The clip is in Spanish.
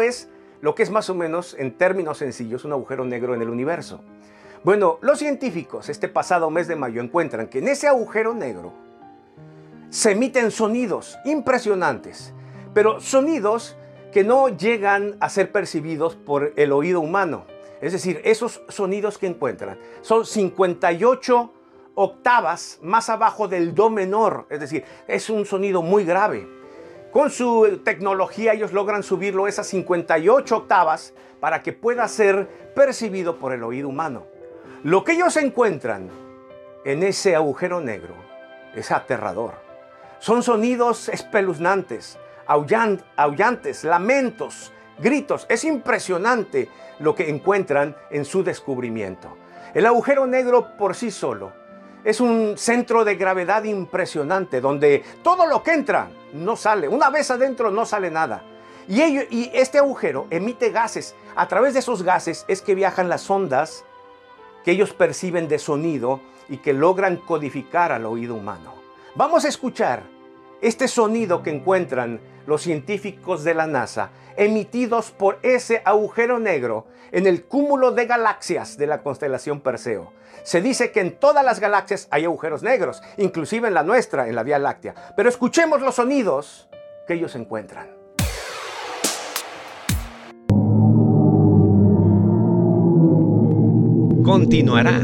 es lo que es más o menos, en términos sencillos, un agujero negro en el universo. Bueno, los científicos este pasado mes de mayo encuentran que en ese agujero negro se emiten sonidos impresionantes, pero sonidos que no llegan a ser percibidos por el oído humano. Es decir, esos sonidos que encuentran son 58 octavas más abajo del do menor, es decir, es un sonido muy grave. Con su tecnología ellos logran subirlo esas 58 octavas para que pueda ser percibido por el oído humano. Lo que ellos encuentran en ese agujero negro es aterrador. Son sonidos espeluznantes, aullantes, lamentos, gritos. Es impresionante lo que encuentran en su descubrimiento. El agujero negro por sí solo es un centro de gravedad impresionante donde todo lo que entra no sale. Una vez adentro no sale nada. Y, y este agujero emite gases. A través de esos gases es que viajan las ondas que ellos perciben de sonido y que logran codificar al oído humano. Vamos a escuchar este sonido que encuentran los científicos de la NASA emitidos por ese agujero negro en el cúmulo de galaxias de la constelación Perseo. Se dice que en todas las galaxias hay agujeros negros, inclusive en la nuestra, en la Vía Láctea. Pero escuchemos los sonidos que ellos encuentran. continuará.